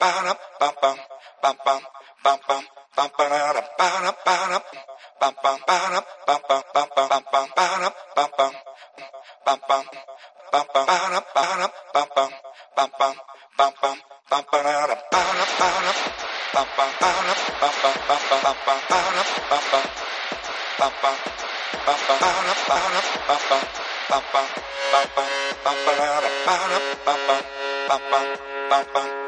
Bum bum bum bum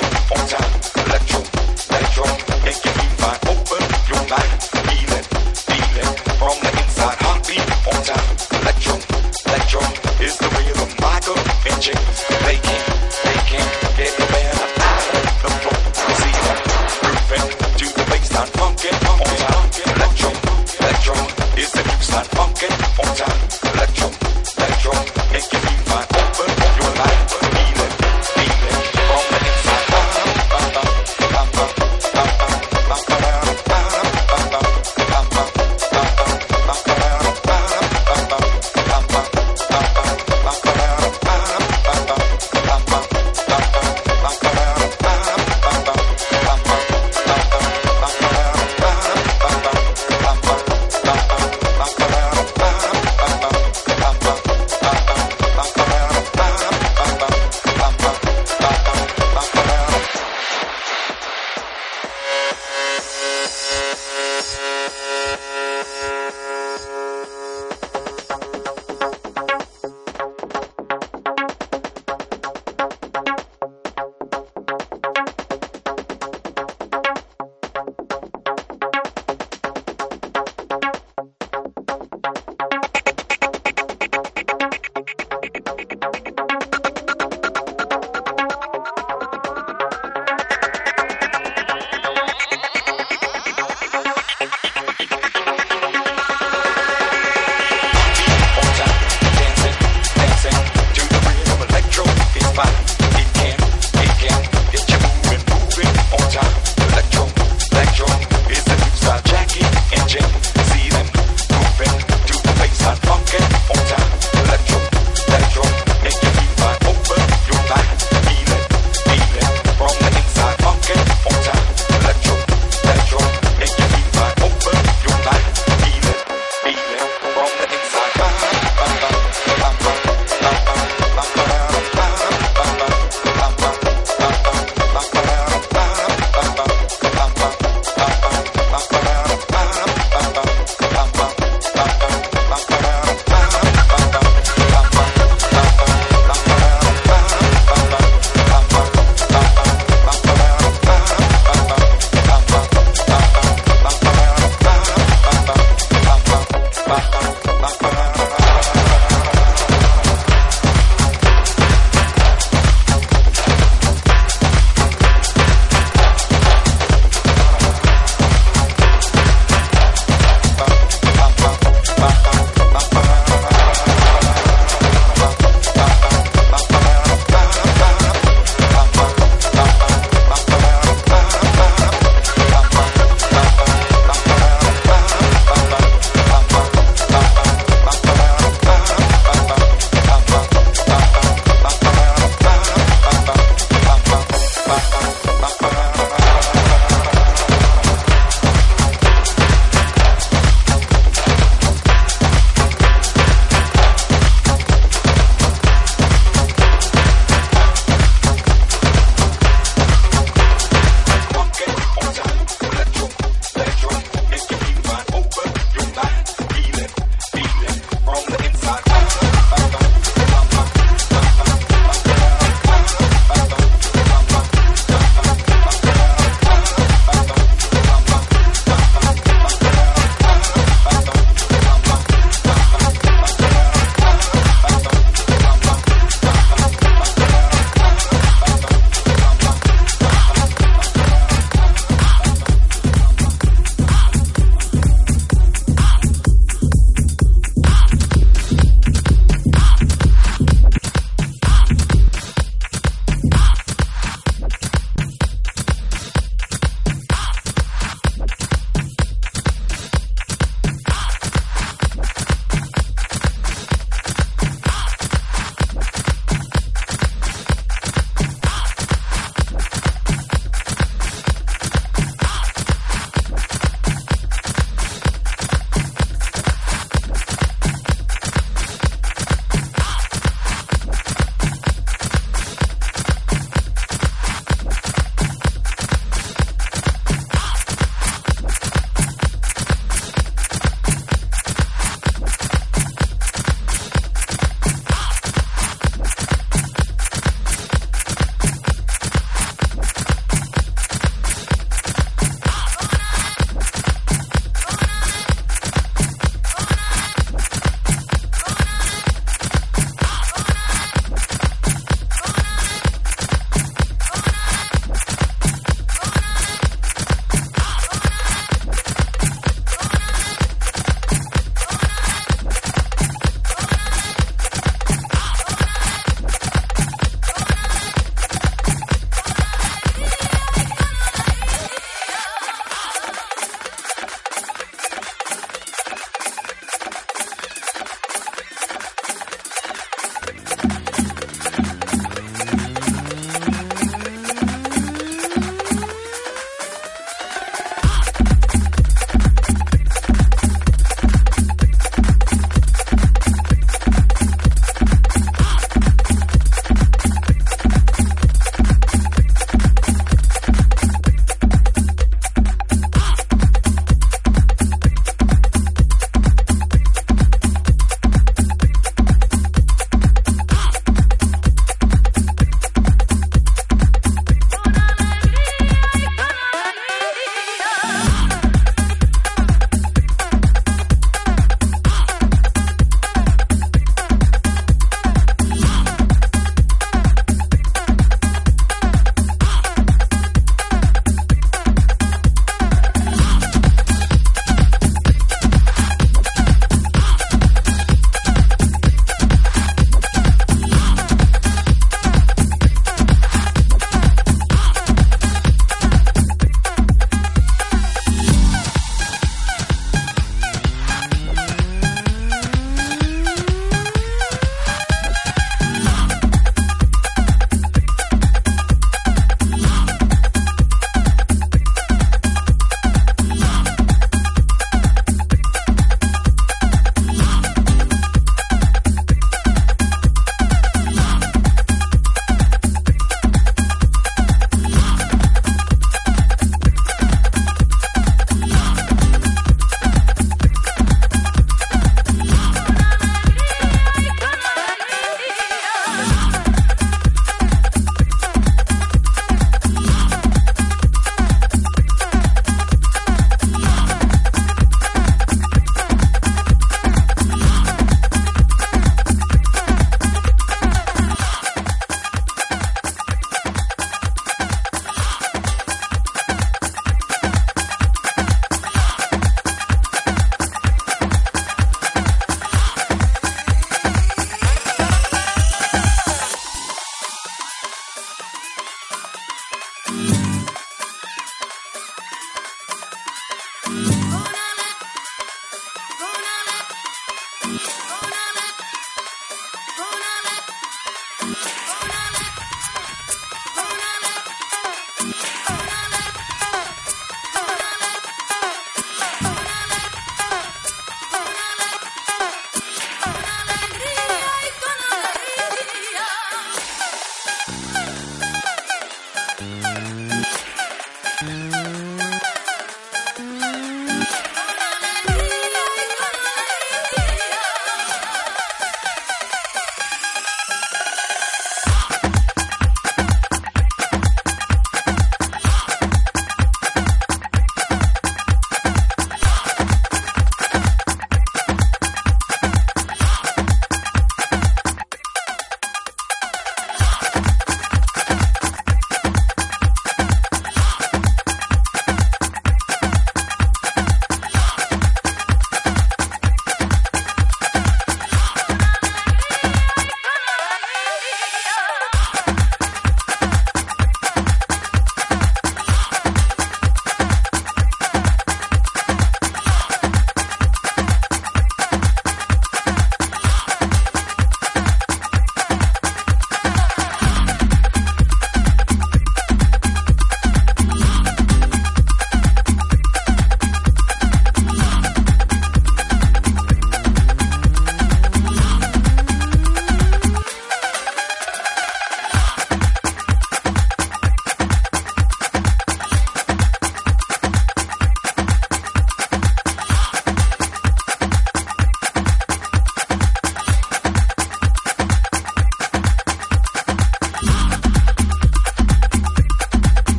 your life.